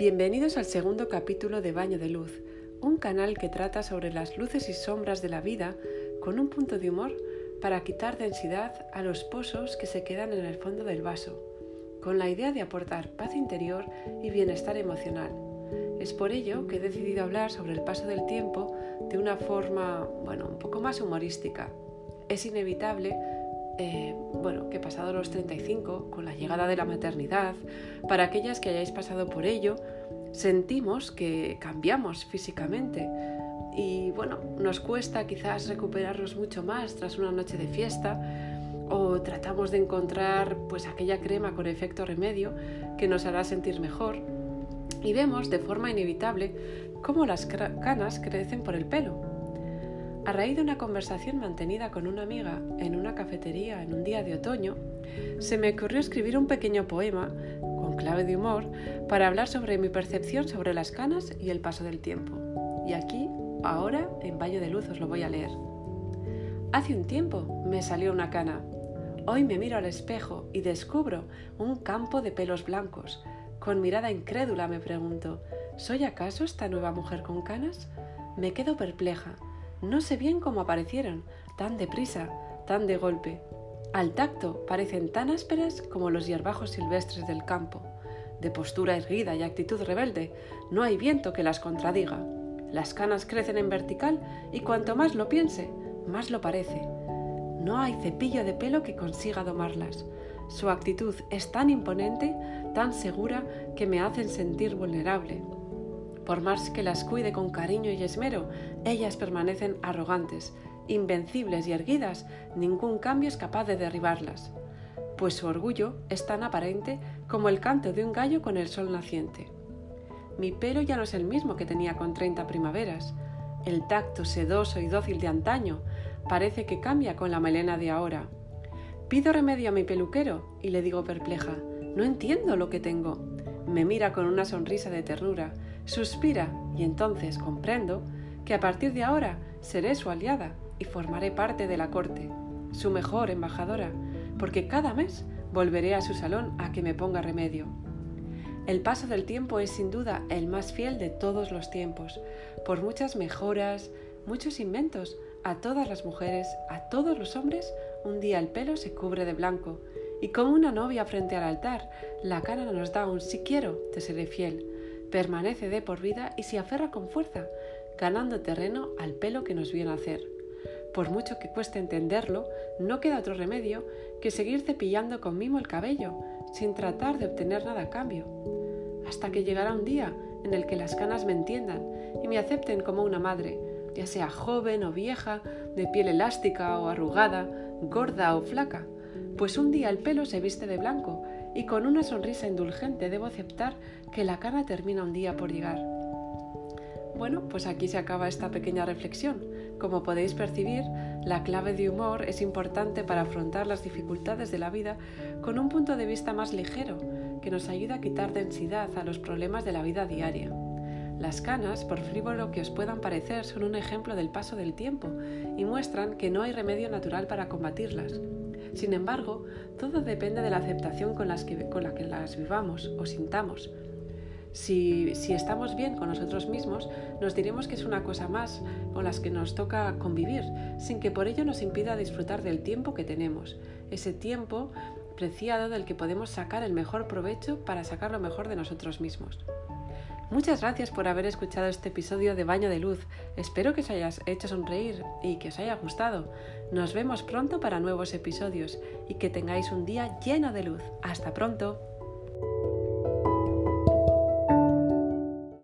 Bienvenidos al segundo capítulo de Baño de Luz, un canal que trata sobre las luces y sombras de la vida con un punto de humor para quitar densidad a los pozos que se quedan en el fondo del vaso, con la idea de aportar paz interior y bienestar emocional. Es por ello que he decidido hablar sobre el paso del tiempo de una forma, bueno, un poco más humorística. Es inevitable eh, bueno, que pasado los 35, con la llegada de la maternidad, para aquellas que hayáis pasado por ello, sentimos que cambiamos físicamente. Y bueno, nos cuesta quizás recuperarnos mucho más tras una noche de fiesta o tratamos de encontrar pues aquella crema con efecto remedio que nos hará sentir mejor. Y vemos de forma inevitable cómo las canas crecen por el pelo a raíz de una conversación mantenida con una amiga en una cafetería en un día de otoño, se me ocurrió escribir un pequeño poema con clave de humor para hablar sobre mi percepción sobre las canas y el paso del tiempo. Y aquí, ahora, en Valle de Luz os lo voy a leer. Hace un tiempo me salió una cana. Hoy me miro al espejo y descubro un campo de pelos blancos. Con mirada incrédula me pregunto, ¿soy acaso esta nueva mujer con canas? Me quedo perpleja no sé bien cómo aparecieron, tan deprisa, tan de golpe. Al tacto parecen tan ásperas como los hierbajos silvestres del campo. De postura erguida y actitud rebelde, no hay viento que las contradiga. Las canas crecen en vertical y cuanto más lo piense, más lo parece. No hay cepillo de pelo que consiga domarlas. Su actitud es tan imponente, tan segura, que me hacen sentir vulnerable. Por más que las cuide con cariño y esmero, ellas permanecen arrogantes, invencibles y erguidas, ningún cambio es capaz de derribarlas, pues su orgullo es tan aparente como el canto de un gallo con el sol naciente. Mi pelo ya no es el mismo que tenía con treinta primaveras. El tacto sedoso y dócil de antaño parece que cambia con la melena de ahora. Pido remedio a mi peluquero y le digo perpleja, no entiendo lo que tengo. Me mira con una sonrisa de ternura Suspira y entonces comprendo que a partir de ahora seré su aliada y formaré parte de la corte, su mejor embajadora, porque cada mes volveré a su salón a que me ponga remedio. El paso del tiempo es sin duda el más fiel de todos los tiempos, por muchas mejoras, muchos inventos, a todas las mujeres, a todos los hombres, un día el pelo se cubre de blanco, y como una novia frente al altar, la cara nos da un si quiero, te seré fiel, permanece de por vida y se aferra con fuerza, ganando terreno al pelo que nos viene a hacer. Por mucho que cueste entenderlo, no queda otro remedio que seguir cepillando con mimo el cabello, sin tratar de obtener nada a cambio. Hasta que llegará un día en el que las canas me entiendan y me acepten como una madre, ya sea joven o vieja, de piel elástica o arrugada, gorda o flaca, pues un día el pelo se viste de blanco y con una sonrisa indulgente debo aceptar que la cana termina un día por llegar. Bueno, pues aquí se acaba esta pequeña reflexión. Como podéis percibir, la clave de humor es importante para afrontar las dificultades de la vida con un punto de vista más ligero, que nos ayuda a quitar densidad a los problemas de la vida diaria. Las canas, por frívolo que os puedan parecer, son un ejemplo del paso del tiempo y muestran que no hay remedio natural para combatirlas. Sin embargo, todo depende de la aceptación con, la que las vivamos o sintamos. Si, si, estamos bien con nosotros mismos, nos diremos que es una cosa más con las que nos toca convivir, sin que por ello nos impida disfrutar del tiempo que tenemos, ese tiempo preciado del que podemos sacar el mejor provecho para sacar lo mejor de nosotros mismos. Muchas gracias por haber escuchado este episodio de Baño de Luz. Espero que os hayas hecho sonreír y que os haya gustado. Nos vemos pronto para nuevos episodios y que tengáis un día lleno de luz. Hasta pronto.